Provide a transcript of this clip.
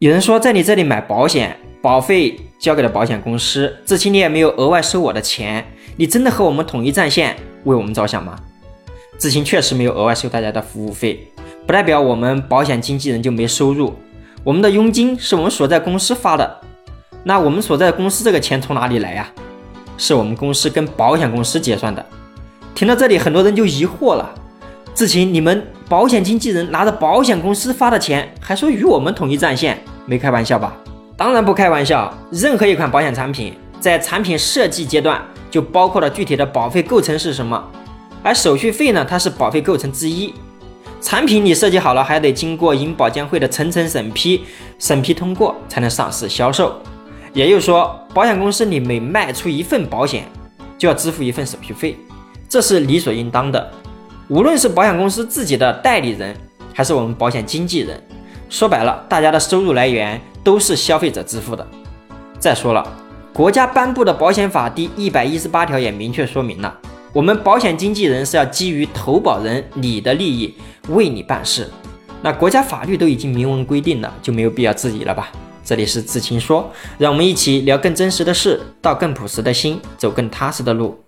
有人说在你这里买保险，保费交给了保险公司，志清你也没有额外收我的钱，你真的和我们统一战线，为我们着想吗？志清确实没有额外收大家的服务费，不代表我们保险经纪人就没收入。我们的佣金是我们所在公司发的，那我们所在公司这个钱从哪里来呀？是我们公司跟保险公司结算的。听到这里，很多人就疑惑了：志清，你们保险经纪人拿着保险公司发的钱，还说与我们统一战线，没开玩笑吧？当然不开玩笑。任何一款保险产品在产品设计阶段就包括了具体的保费构成是什么。而手续费呢，它是保费构成之一。产品你设计好了，还得经过银保监会的层层审批，审批通过才能上市销售。也就是说，保险公司你每卖出一份保险，就要支付一份手续费，这是理所应当的。无论是保险公司自己的代理人，还是我们保险经纪人，说白了，大家的收入来源都是消费者支付的。再说了，国家颁布的保险法第一百一十八条也明确说明了。我们保险经纪人是要基于投保人你的利益为你办事，那国家法律都已经明文规定了，就没有必要质疑了吧？这里是知情说，让我们一起聊更真实的事，道更朴实的心，走更踏实的路。